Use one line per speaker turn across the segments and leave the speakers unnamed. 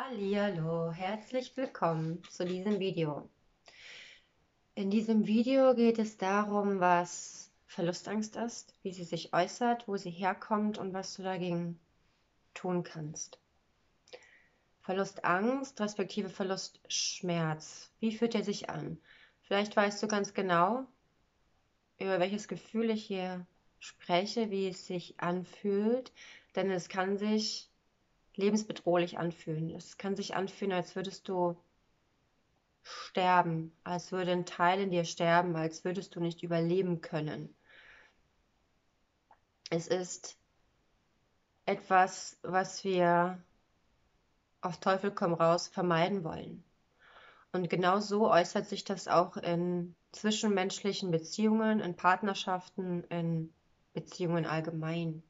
Hallihallo, herzlich willkommen zu diesem Video. In diesem Video geht es darum, was Verlustangst ist, wie sie sich äußert, wo sie herkommt und was du dagegen tun kannst. Verlustangst respektive Verlustschmerz, wie fühlt er sich an? Vielleicht weißt du ganz genau, über welches Gefühl ich hier spreche, wie es sich anfühlt, denn es kann sich lebensbedrohlich anfühlen. Es kann sich anfühlen, als würdest du sterben, als würde ein Teil in dir sterben, als würdest du nicht überleben können. Es ist etwas, was wir auf Teufel komm raus vermeiden wollen. Und genau so äußert sich das auch in zwischenmenschlichen Beziehungen, in Partnerschaften, in Beziehungen allgemein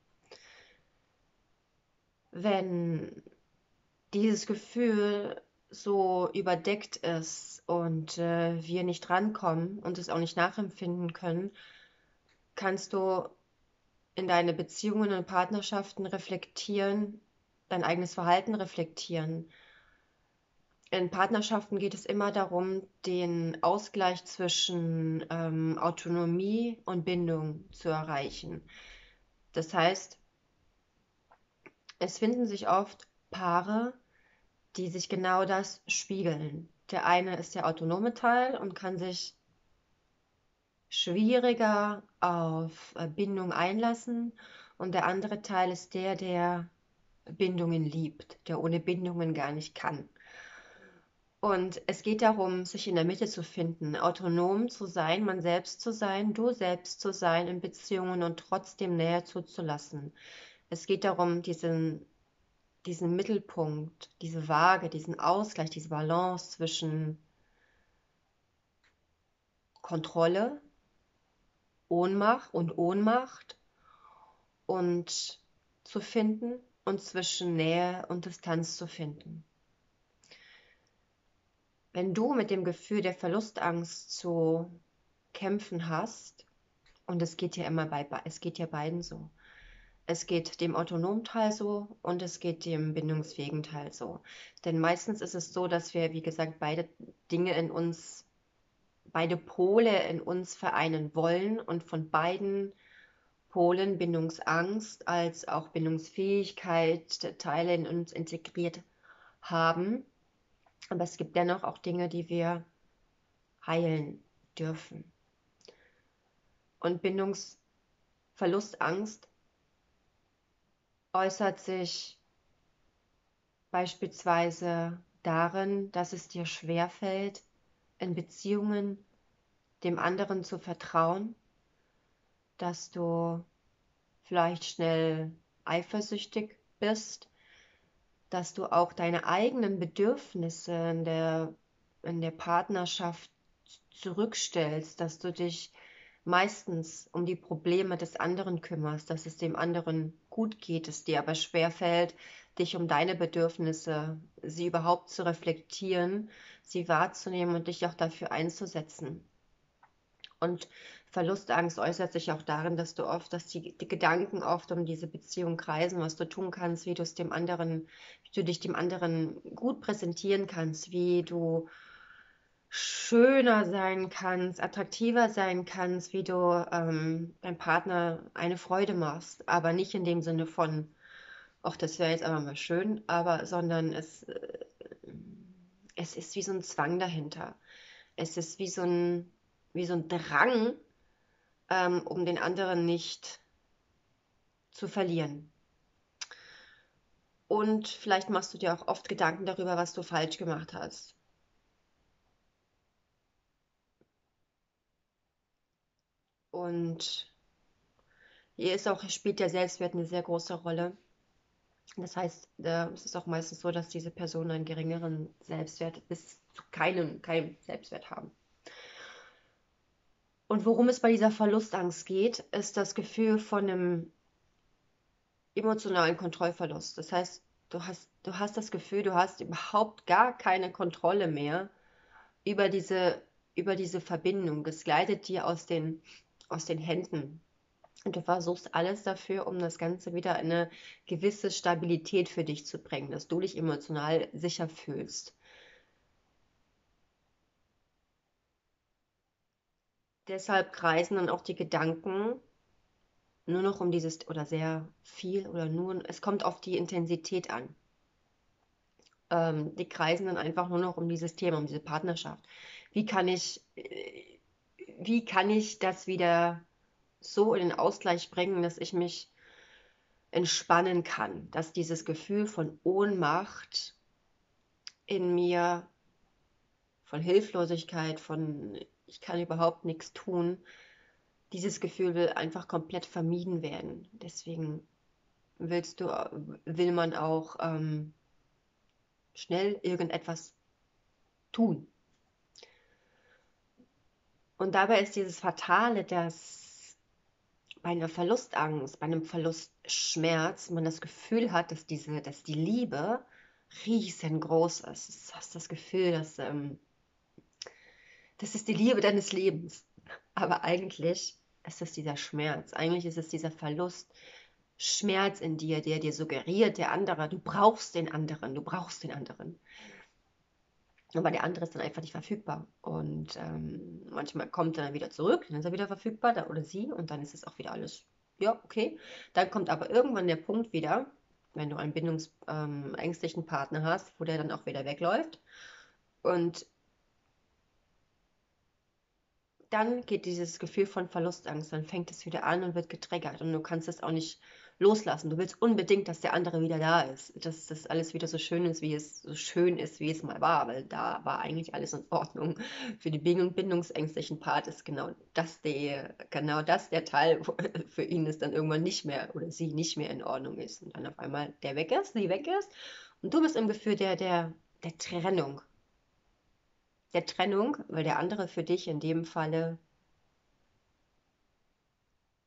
wenn dieses Gefühl so überdeckt ist und äh, wir nicht rankommen und es auch nicht nachempfinden können, kannst du in deine Beziehungen und Partnerschaften reflektieren, dein eigenes Verhalten reflektieren. In Partnerschaften geht es immer darum, den Ausgleich zwischen ähm, Autonomie und Bindung zu erreichen. Das heißt, es finden sich oft Paare, die sich genau das spiegeln. Der eine ist der autonome Teil und kann sich schwieriger auf äh, Bindung einlassen und der andere Teil ist der, der Bindungen liebt, der ohne Bindungen gar nicht kann. Und es geht darum, sich in der Mitte zu finden, autonom zu sein, man selbst zu sein, du selbst zu sein in Beziehungen und trotzdem Nähe zuzulassen. Es geht darum, diesen, diesen Mittelpunkt, diese Waage, diesen Ausgleich, diese Balance zwischen Kontrolle, Ohnmacht und Ohnmacht und zu finden und zwischen Nähe und Distanz zu finden. Wenn du mit dem Gefühl der Verlustangst zu kämpfen hast, und es geht ja immer bei, es geht ja beiden so, es geht dem autonomen Teil so und es geht dem bindungsfähigen Teil so. Denn meistens ist es so, dass wir, wie gesagt, beide Dinge in uns, beide Pole in uns vereinen wollen und von beiden Polen Bindungsangst als auch Bindungsfähigkeit Teile in uns integriert haben. Aber es gibt dennoch auch Dinge, die wir heilen dürfen. Und Bindungsverlustangst äußert sich beispielsweise darin, dass es dir schwerfällt, in Beziehungen dem anderen zu vertrauen, dass du vielleicht schnell eifersüchtig bist, dass du auch deine eigenen Bedürfnisse in der, in der Partnerschaft zurückstellst, dass du dich meistens um die Probleme des anderen kümmerst, dass es dem anderen gut geht, es dir aber schwerfällt, dich um deine Bedürfnisse, sie überhaupt zu reflektieren, sie wahrzunehmen und dich auch dafür einzusetzen. Und Verlustangst äußert sich auch darin, dass du oft, dass die, die, Gedanken oft um diese Beziehung kreisen, was du tun kannst, wie du es dem anderen, wie du dich dem anderen gut präsentieren kannst, wie du schöner sein kannst, attraktiver sein kannst, wie du ähm, deinem Partner eine Freude machst, aber nicht in dem Sinne von, ach, das wäre jetzt aber mal schön, aber sondern es, äh, es ist wie so ein Zwang dahinter. Es ist wie so ein, wie so ein Drang, ähm, um den anderen nicht zu verlieren. Und vielleicht machst du dir auch oft Gedanken darüber, was du falsch gemacht hast. Und hier ist auch, spielt der Selbstwert eine sehr große Rolle. Das heißt, es ist auch meistens so, dass diese Personen einen geringeren Selbstwert bis zu keinem, keinem Selbstwert haben. Und worum es bei dieser Verlustangst geht, ist das Gefühl von einem emotionalen Kontrollverlust. Das heißt, du hast, du hast das Gefühl, du hast überhaupt gar keine Kontrolle mehr über diese, über diese Verbindung. Es gleitet dir aus den aus den Händen. Und du versuchst alles dafür, um das Ganze wieder in eine gewisse Stabilität für dich zu bringen, dass du dich emotional sicher fühlst. Deshalb kreisen dann auch die Gedanken nur noch um dieses oder sehr viel oder nur, es kommt auf die Intensität an. Ähm, die kreisen dann einfach nur noch um dieses Thema, um diese Partnerschaft. Wie kann ich, äh, wie kann ich das wieder so in den Ausgleich bringen, dass ich mich entspannen kann, dass dieses Gefühl von Ohnmacht in mir, von Hilflosigkeit, von ich kann überhaupt nichts tun, dieses Gefühl will einfach komplett vermieden werden. Deswegen willst du, will man auch ähm, schnell irgendetwas tun. Und dabei ist dieses Fatale, dass bei einer Verlustangst, bei einem Verlustschmerz man das Gefühl hat, dass, diese, dass die Liebe riesengroß ist. Du hast das Gefühl, dass ähm, das ist die Liebe deines Lebens. Aber eigentlich ist es dieser Schmerz. Eigentlich ist es dieser Verlust. Schmerz in dir, der dir suggeriert, der andere, du brauchst den anderen, du brauchst den anderen. Aber der andere ist dann einfach nicht verfügbar. Und ähm, manchmal kommt er dann wieder zurück, dann ist er wieder verfügbar, da, oder sie, und dann ist es auch wieder alles, ja, okay. Dann kommt aber irgendwann der Punkt wieder, wenn du einen bindungsängstlichen ähm, Partner hast, wo der dann auch wieder wegläuft. Und dann geht dieses Gefühl von Verlustangst, dann fängt es wieder an und wird getriggert und du kannst es auch nicht loslassen. Du willst unbedingt, dass der andere wieder da ist, dass das alles wieder so schön ist, wie es so schön ist, wie es mal war, weil da war eigentlich alles in Ordnung. Für die bindungsängstlichen Part ist genau das der, genau das der Teil, wo für ihn es dann irgendwann nicht mehr oder sie nicht mehr in Ordnung ist und dann auf einmal der weg ist, sie weg ist und du bist im Gefühl der, der, der Trennung der Trennung, weil der andere für dich in dem Falle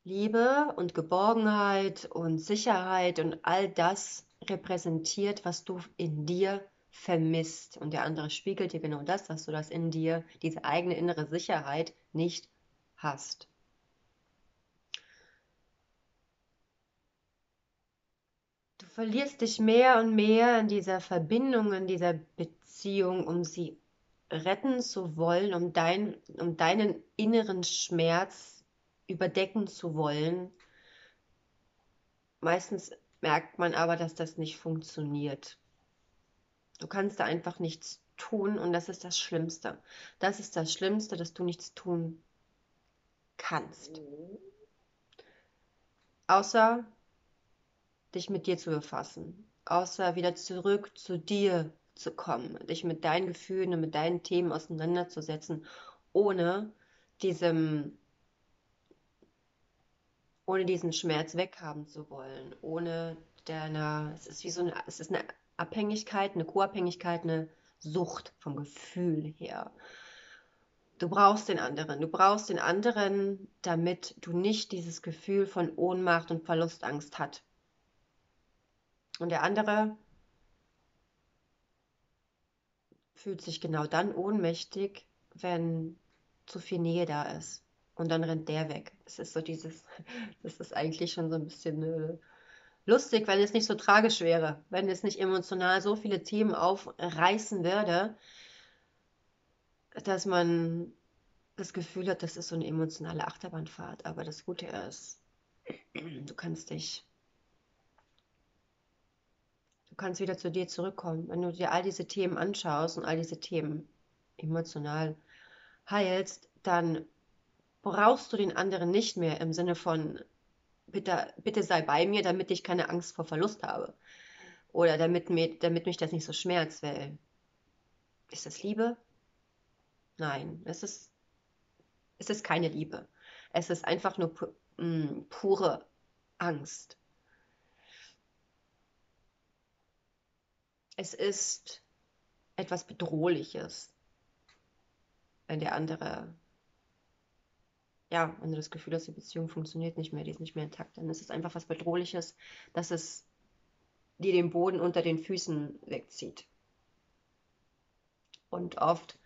Liebe und Geborgenheit und Sicherheit und all das repräsentiert, was du in dir vermisst. Und der andere spiegelt dir genau das, was du das in dir, diese eigene innere Sicherheit nicht hast. Du verlierst dich mehr und mehr in dieser Verbindung, in dieser Beziehung, um sie retten zu wollen, um, dein, um deinen inneren Schmerz überdecken zu wollen. Meistens merkt man aber, dass das nicht funktioniert. Du kannst da einfach nichts tun und das ist das Schlimmste. Das ist das Schlimmste, dass du nichts tun kannst. Außer dich mit dir zu befassen. Außer wieder zurück zu dir zu kommen, dich mit deinen Gefühlen und mit deinen Themen auseinanderzusetzen, ohne diesem ohne diesen Schmerz weghaben zu wollen, ohne deiner, es ist wie so eine, es ist eine Abhängigkeit, eine Co-Abhängigkeit, eine Sucht vom Gefühl her. Du brauchst den anderen, du brauchst den anderen, damit du nicht dieses Gefühl von Ohnmacht und Verlustangst hast. Und der andere fühlt sich genau dann ohnmächtig, wenn zu viel Nähe da ist. Und dann rennt der weg. Es ist so dieses, das ist eigentlich schon so ein bisschen äh, lustig, wenn es nicht so tragisch wäre, wenn es nicht emotional so viele Themen aufreißen würde, dass man das Gefühl hat, das ist so eine emotionale Achterbahnfahrt. Aber das Gute ist, du kannst dich kannst wieder zu dir zurückkommen. Wenn du dir all diese Themen anschaust und all diese Themen emotional heilst, dann brauchst du den anderen nicht mehr im Sinne von, bitte, bitte sei bei mir, damit ich keine Angst vor Verlust habe. Oder damit, mir, damit mich das nicht so schmerzt, weil ist das Liebe? Nein, es ist, es ist keine Liebe. Es ist einfach nur pu mh, mm, pure Angst. Es ist etwas Bedrohliches, wenn der andere, ja, wenn du das Gefühl hast, die Beziehung funktioniert nicht mehr, die ist nicht mehr intakt, dann ist es einfach was Bedrohliches, dass es dir den Boden unter den Füßen wegzieht. Und oft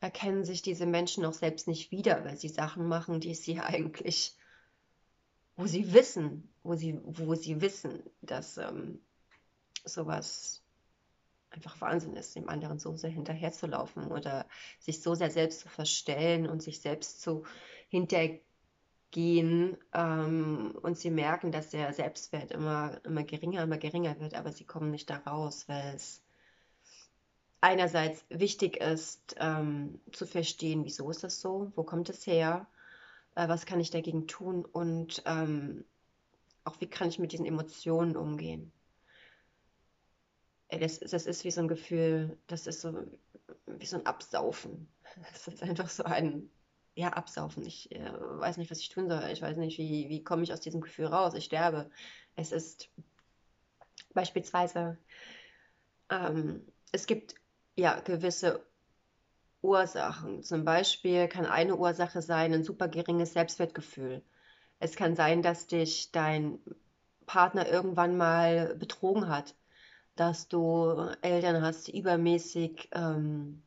erkennen sich diese Menschen auch selbst nicht wieder, weil sie Sachen machen, die sie eigentlich wo sie wissen, wo sie, wo sie wissen, dass ähm, sowas einfach Wahnsinn ist, dem anderen so sehr hinterherzulaufen oder sich so sehr selbst zu verstellen und sich selbst zu hintergehen ähm, und sie merken, dass der Selbstwert immer, immer geringer, immer geringer wird, aber sie kommen nicht da raus, weil es einerseits wichtig ist, ähm, zu verstehen, wieso ist das so, wo kommt es her, äh, was kann ich dagegen tun und ähm, auch wie kann ich mit diesen Emotionen umgehen. Das, das ist wie so ein Gefühl, das ist so wie so ein Absaufen. Das ist einfach so ein, ja, Absaufen. Ich äh, weiß nicht, was ich tun soll. Ich weiß nicht, wie, wie komme ich aus diesem Gefühl raus. Ich sterbe. Es ist beispielsweise, ähm, es gibt ja gewisse Ursachen. Zum Beispiel kann eine Ursache sein ein super geringes Selbstwertgefühl. Es kann sein, dass dich dein Partner irgendwann mal betrogen hat, dass du Eltern hast, die übermäßig ähm,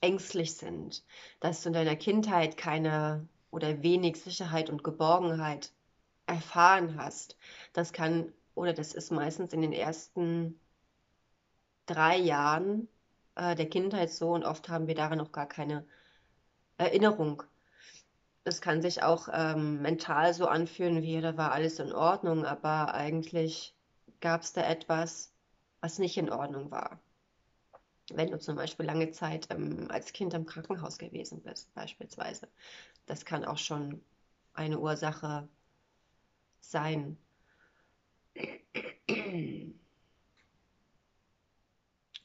ängstlich sind, dass du in deiner Kindheit keine oder wenig Sicherheit und Geborgenheit erfahren hast. Das kann oder das ist meistens in den ersten drei Jahren äh, der Kindheit so und oft haben wir daran noch gar keine Erinnerung. Es kann sich auch ähm, mental so anfühlen, wie da war alles in Ordnung, aber eigentlich gab es da etwas, was nicht in Ordnung war. Wenn du zum Beispiel lange Zeit ähm, als Kind im Krankenhaus gewesen bist, beispielsweise. Das kann auch schon eine Ursache sein.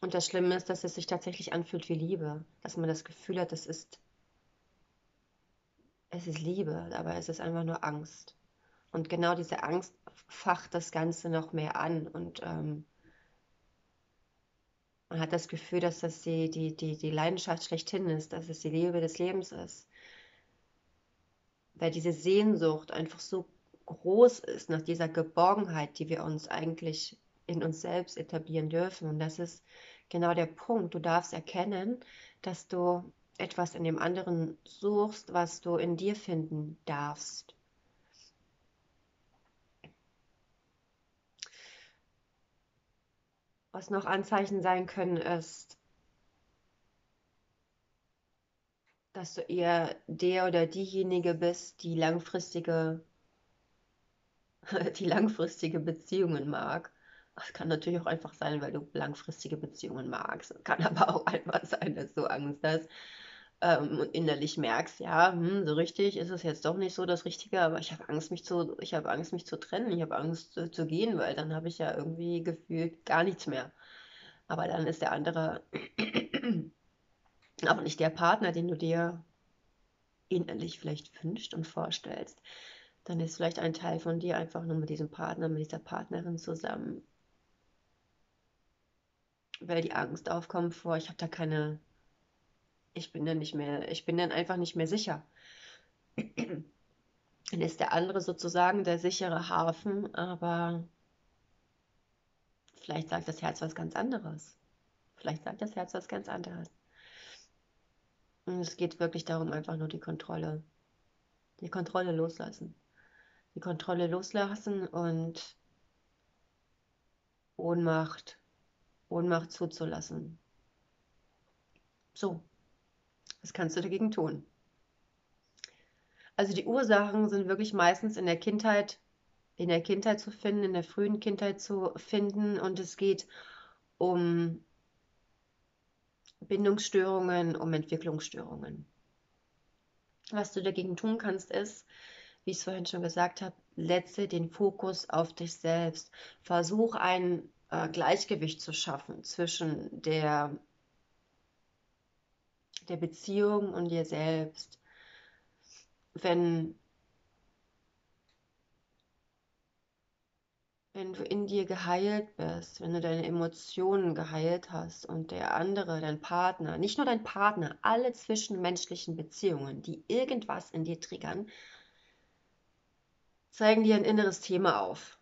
Und das Schlimme ist, dass es sich tatsächlich anfühlt wie Liebe, dass man das Gefühl hat, es ist, es ist Liebe, aber es ist einfach nur Angst. Und genau diese Angst facht das Ganze noch mehr an und ähm, man hat das Gefühl, dass das die, die, die, die Leidenschaft schlechthin ist, dass es die Liebe des Lebens ist. Weil diese Sehnsucht einfach so groß ist nach dieser Geborgenheit, die wir uns eigentlich in uns selbst etablieren dürfen. Und das ist genau der Punkt. Du darfst erkennen, dass du etwas in dem anderen suchst, was du in dir finden darfst. Was noch Anzeichen sein können, ist, dass du eher der oder diejenige bist, die langfristige, die langfristige Beziehungen mag. Das kann natürlich auch einfach sein, weil du langfristige Beziehungen magst. Kann aber auch einfach sein, dass du Angst hast ähm, innerlich merkst, ja, hm, so richtig ist es jetzt doch nicht so das Richtige, aber ich habe Angst, mich zu, ich habe Angst, mich zu trennen, ich habe Angst äh, zu gehen, weil dann habe ich ja irgendwie gefühlt gar nichts mehr. Aber dann ist der andere aber nicht der Partner, den du dir innerlich vielleicht wünscht und vorstellst. Dann ist vielleicht ein Teil von dir einfach nur mit diesem Partner, mit dieser Partnerin zusammen weil die Angst aufkommt vor, ich habe da keine, ich bin dann nicht mehr, ich bin dann einfach nicht mehr sicher. Dann ist der andere sozusagen der sichere Hafen, aber vielleicht sagt das Herz was ganz anderes. Vielleicht sagt das Herz was ganz anderes. Und es geht wirklich darum, einfach nur die Kontrolle, die Kontrolle loslassen. Die Kontrolle loslassen und Ohnmacht Ohnmacht zuzulassen. So, was kannst du dagegen tun? Also die Ursachen sind wirklich meistens in der Kindheit, in der Kindheit zu finden, in der frühen Kindheit zu finden und es geht um Bindungsstörungen, um Entwicklungsstörungen. Was du dagegen tun kannst, ist, wie ich es vorhin schon gesagt habe, setze den Fokus auf dich selbst. Versuch ein äh, Gleichgewicht zu schaffen zwischen der, der Beziehung und dir selbst. Wenn, wenn du in dir geheilt bist, wenn du deine Emotionen geheilt hast und der andere, dein Partner, nicht nur dein Partner, alle zwischenmenschlichen Beziehungen, die irgendwas in dir triggern, zeigen dir ein inneres Thema auf.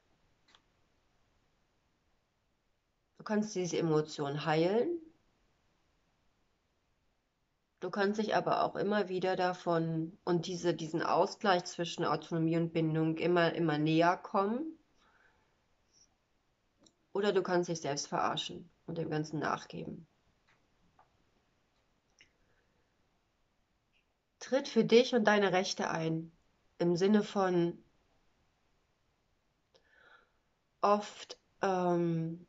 Du kannst diese Emotion heilen. Du kannst dich aber auch immer wieder davon und diese, diesen Ausgleich zwischen Autonomie und Bindung immer, immer näher kommen. Oder du kannst dich selbst verarschen und dem Ganzen nachgeben. Tritt für dich und deine Rechte ein. Im Sinne von oft ähm,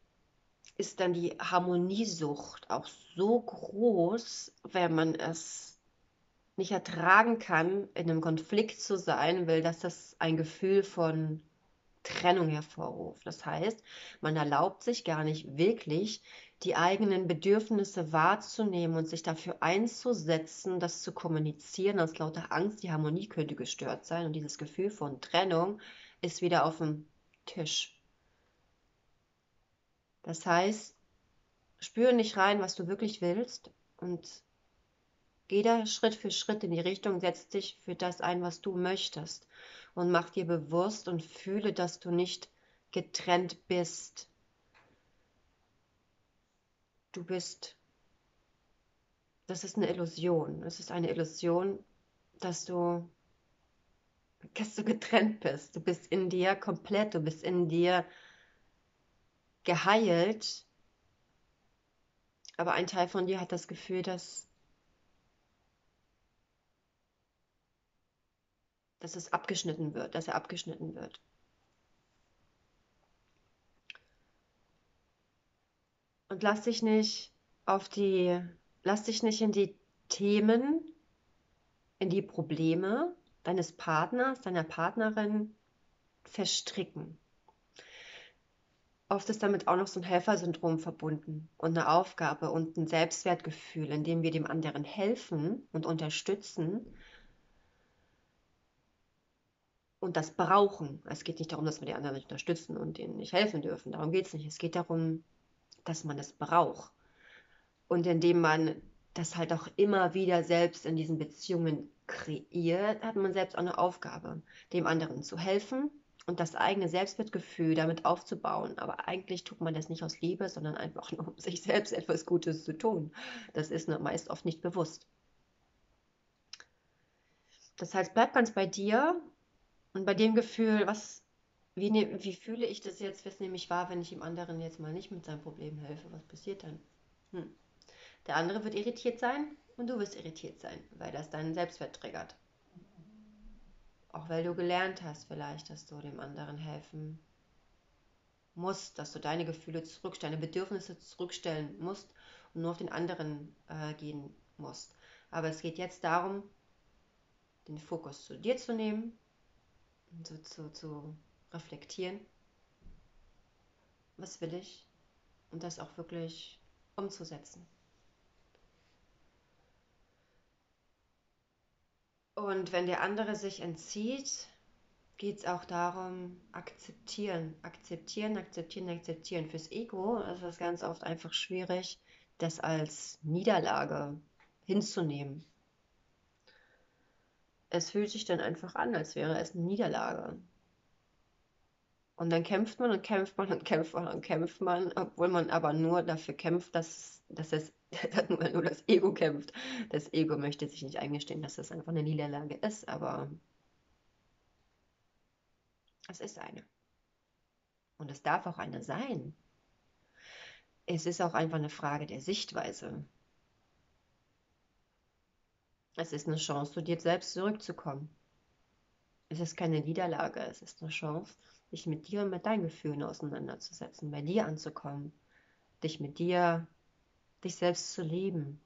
ist dann die Harmoniesucht auch so groß, wenn man es nicht ertragen kann, in einem Konflikt zu sein, will, dass das ein Gefühl von Trennung hervorruft. Das heißt, man erlaubt sich gar nicht wirklich, die eigenen Bedürfnisse wahrzunehmen und sich dafür einzusetzen, das zu kommunizieren. Aus lauter Angst, die Harmonie könnte gestört sein und dieses Gefühl von Trennung ist wieder auf dem Tisch. Das heißt, spüre nicht rein, was du wirklich willst und geh da Schritt für Schritt in die Richtung, setz dich für das ein, was du möchtest und mach dir bewusst und fühle, dass du nicht getrennt bist. Du bist, das ist eine Illusion. Es ist eine Illusion, dass du, dass du getrennt bist. Du bist in dir komplett, du bist in dir geheilt, aber ein Teil von dir hat das Gefühl, dass, dass es abgeschnitten wird, dass er abgeschnitten wird. Und lass dich nicht auf die, lass dich nicht in die Themen, in die Probleme deines Partners, deiner Partnerin verstricken. Oft ist damit auch noch so ein Helfersyndrom verbunden und eine Aufgabe und ein Selbstwertgefühl, indem wir dem anderen helfen und unterstützen und das brauchen. Es geht nicht darum, dass wir die anderen nicht unterstützen und ihnen nicht helfen dürfen. Darum geht es nicht. Es geht darum, dass man es braucht. Und indem man das halt auch immer wieder selbst in diesen Beziehungen kreiert, hat man selbst auch eine Aufgabe, dem anderen zu helfen und das eigene Selbstwertgefühl damit aufzubauen. Aber eigentlich tut man das nicht aus Liebe, sondern einfach nur, um sich selbst etwas Gutes zu tun. Das ist meist oft nicht bewusst. Das heißt, bleib ganz bei dir und bei dem Gefühl, was, wie, ne, wie fühle ich das jetzt, was nehme ich wahr, wenn ich dem anderen jetzt mal nicht mit seinem Problem helfe? Was passiert dann? Hm. Der andere wird irritiert sein und du wirst irritiert sein, weil das deinen Selbstwert triggert. Auch weil du gelernt hast vielleicht, dass du dem anderen helfen musst, dass du deine Gefühle zurückstellen, deine Bedürfnisse zurückstellen musst und nur auf den anderen äh, gehen musst. Aber es geht jetzt darum, den Fokus zu dir zu nehmen und so zu, zu reflektieren. Was will ich? Und das auch wirklich umzusetzen. Und wenn der andere sich entzieht, geht es auch darum, akzeptieren, akzeptieren, akzeptieren, akzeptieren. Fürs Ego ist es ganz oft einfach schwierig, das als Niederlage hinzunehmen. Es fühlt sich dann einfach an, als wäre es eine Niederlage. Und dann kämpft man und kämpft man und kämpft man und kämpft man, obwohl man aber nur dafür kämpft, dass, dass es nur, nur das Ego kämpft. Das Ego möchte sich nicht eingestehen, dass das einfach eine Niederlage ist, aber es ist eine. Und es darf auch eine sein. Es ist auch einfach eine Frage der Sichtweise. Es ist eine Chance, zu dir selbst zurückzukommen. Es ist keine Niederlage, es ist eine Chance, dich mit dir und mit deinen Gefühlen auseinanderzusetzen, bei dir anzukommen, dich mit dir dich selbst zu lieben,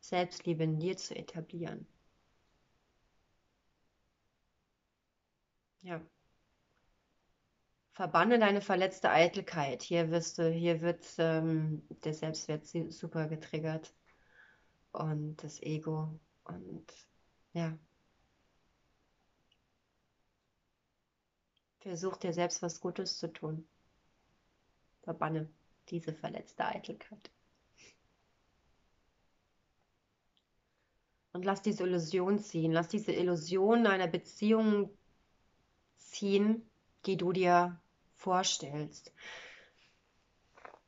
Selbstliebe in dir zu etablieren. Ja. Verbanne deine verletzte Eitelkeit. Hier wirst du, hier wird ähm, der Selbstwert super getriggert und das Ego und ja. Versuch dir selbst was Gutes zu tun. Verbanne diese verletzte Eitelkeit. Und lass diese Illusion ziehen. Lass diese Illusion einer Beziehung ziehen, die du dir vorstellst.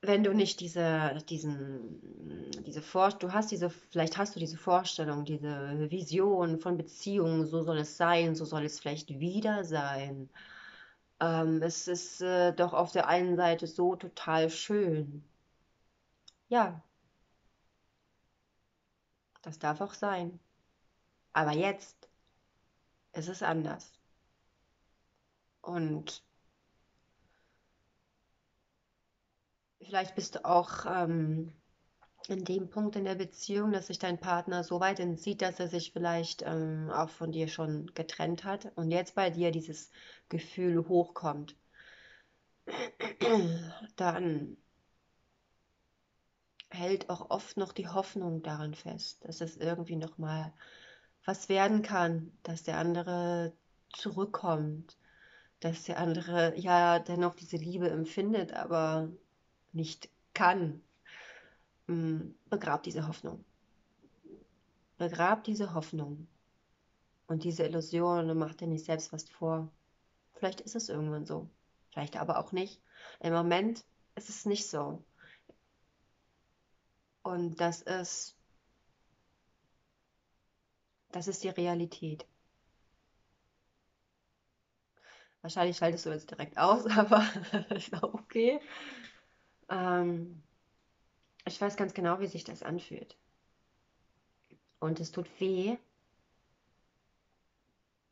wenn du nicht diese, diesen, diese Vor du hast diese, vielleicht hast du diese Vorstellung, diese Vision von Beziehungen, so soll es sein, so soll es vielleicht wieder sein. Ähm, es ist äh, doch auf der einen Seite so total schön. Ja, das darf auch sein. Aber jetzt ist es anders. Und vielleicht bist du auch ähm, in dem Punkt in der Beziehung, dass sich dein Partner so weit entzieht, dass er sich vielleicht ähm, auch von dir schon getrennt hat und jetzt bei dir dieses Gefühl hochkommt. Dann hält auch oft noch die Hoffnung daran fest, dass es irgendwie noch mal was werden kann, dass der andere zurückkommt, dass der andere ja dennoch diese Liebe empfindet, aber nicht kann. Mm, begrab diese Hoffnung. Begrab diese Hoffnung und diese Illusion und mach dir nicht selbst was vor. Vielleicht ist es irgendwann so, vielleicht aber auch nicht. Im Moment ist es nicht so. Und das ist, das ist die Realität. Wahrscheinlich schaltest du jetzt direkt aus, aber ist auch okay. Ähm, ich weiß ganz genau, wie sich das anfühlt. Und es tut weh,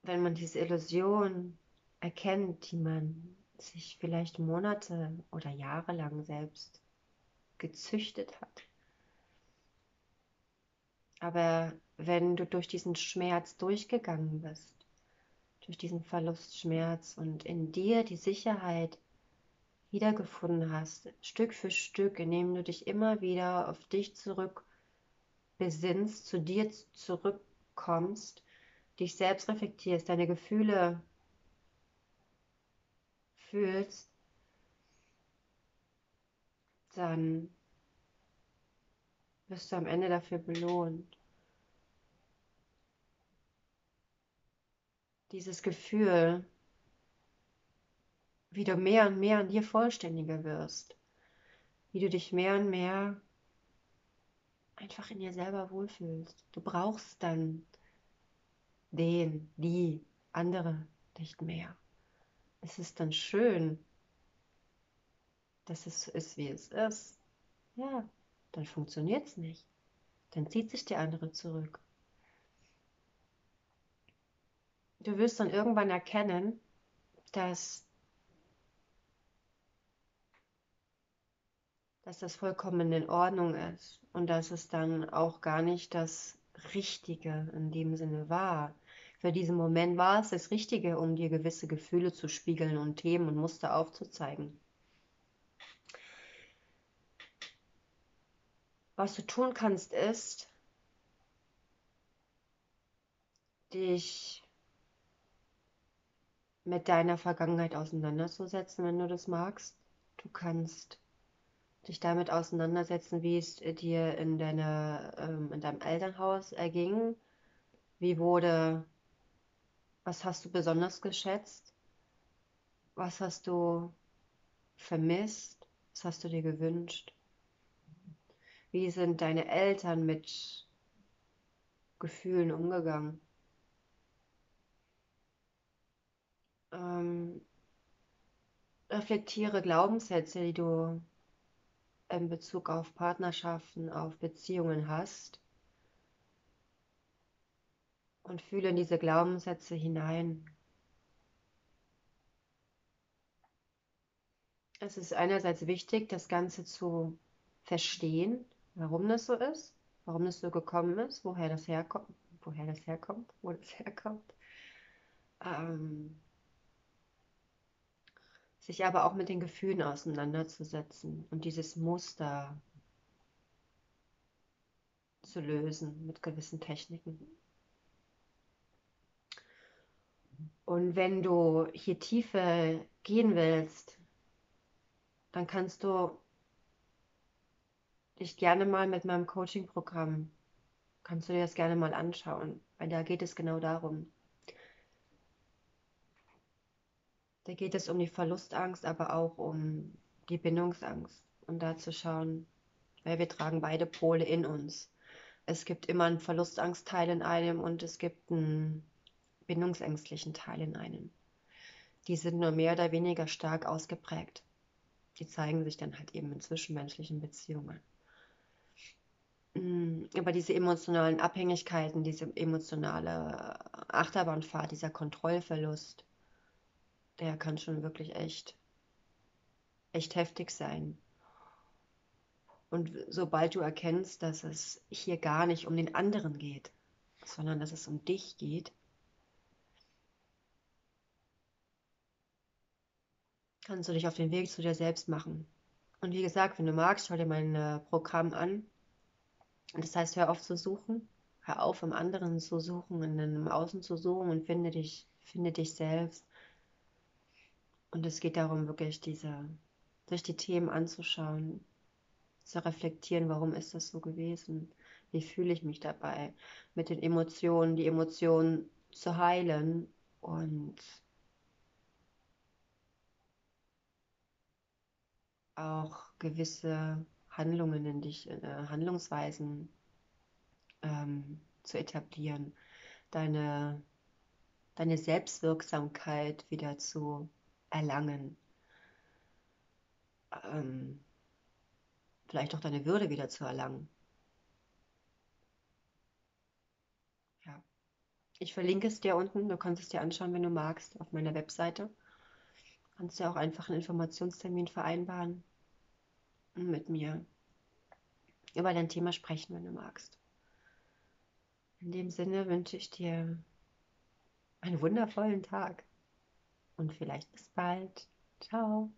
wenn man diese Illusion erkennt, die man sich vielleicht Monate oder Jahre lang selbst gezüchtet hat. Aber wenn du durch diesen Schmerz durchgegangen bist, durch diesen Verlustschmerz und in dir die Sicherheit wiedergefunden hast, Stück für Stück, indem du dich immer wieder auf dich zurück besinnst, zu dir zurückkommst, dich selbst reflektierst, deine Gefühle fühlst, dann wirst du am Ende dafür belohnt. Dieses Gefühl, wie du mehr und mehr an dir vollständiger wirst, wie du dich mehr und mehr einfach in dir selber wohlfühlst. Du brauchst dann den, die, andere nicht mehr. Es ist dann schön, dass es ist, wie es ist. Ja, dann funktioniert es nicht. Dann zieht sich der andere zurück. Du wirst dann irgendwann erkennen, dass dass das vollkommen in Ordnung ist und dass es dann auch gar nicht das Richtige in dem Sinne war. Für diesen Moment war es das Richtige, um dir gewisse Gefühle zu spiegeln und Themen und Muster aufzuzeigen. Was du tun kannst, ist, dich mit deiner Vergangenheit auseinanderzusetzen, wenn du das magst. Du kannst dich damit auseinandersetzen, wie es dir in, deiner, ähm, in deinem Elternhaus erging. Wie wurde, was hast du besonders geschätzt? Was hast du vermisst? Was hast du dir gewünscht? Wie sind deine Eltern mit Gefühlen umgegangen? Ähm, reflektiere Glaubenssätze, die du in Bezug auf Partnerschaften, auf Beziehungen hast und fühle in diese Glaubenssätze hinein. Es ist einerseits wichtig, das Ganze zu verstehen, warum das so ist, warum das so gekommen ist, woher das herkommt, woher das herkommt, wo das herkommt. Ähm, sich aber auch mit den Gefühlen auseinanderzusetzen und dieses Muster zu lösen mit gewissen Techniken. Und wenn du hier tiefer gehen willst, dann kannst du dich gerne mal mit meinem Coaching-Programm, kannst du dir das gerne mal anschauen, weil da geht es genau darum. Da geht es um die Verlustangst, aber auch um die Bindungsangst. und da zu schauen, weil wir tragen beide Pole in uns. Es gibt immer einen Verlustangstteil in einem und es gibt einen bindungsängstlichen Teil in einem. Die sind nur mehr oder weniger stark ausgeprägt. Die zeigen sich dann halt eben in zwischenmenschlichen Beziehungen. Mm, aber diese emotionalen Abhängigkeiten, diese emotionale Achterbahnfahrt, dieser Kontrollverlust, der kann schon wirklich echt, echt heftig sein. Und sobald du erkennst, dass es hier gar nicht um den anderen geht, sondern dass es um dich geht, kannst du dich auf den Weg zu dir selbst machen. Und wie gesagt, wenn du magst, schau dir mein äh, Programm an. Das heißt, hör auf zu suchen. Hör auf, im anderen zu suchen, in einem Außen zu suchen und finde dich, finde dich selbst. Und es geht darum, wirklich diese, sich die Themen anzuschauen, zu reflektieren, warum ist das so gewesen? Wie fühle ich mich dabei? Mit den Emotionen, die Emotionen zu heilen und auch gewisse Handlungen in dich, äh, Handlungsweisen ähm, zu etablieren, deine, deine Selbstwirksamkeit wieder zu erlangen. Ähm, vielleicht auch deine Würde wieder zu erlangen. Ja. Ich verlinke es dir unten, du kannst es dir anschauen, wenn du magst, auf meiner Webseite. Du kannst ja auch einfach einen Informationstermin vereinbaren mit mir über dein Thema sprechen, wenn du magst. In dem Sinne wünsche ich dir einen wundervollen Tag und vielleicht bis bald. Ciao.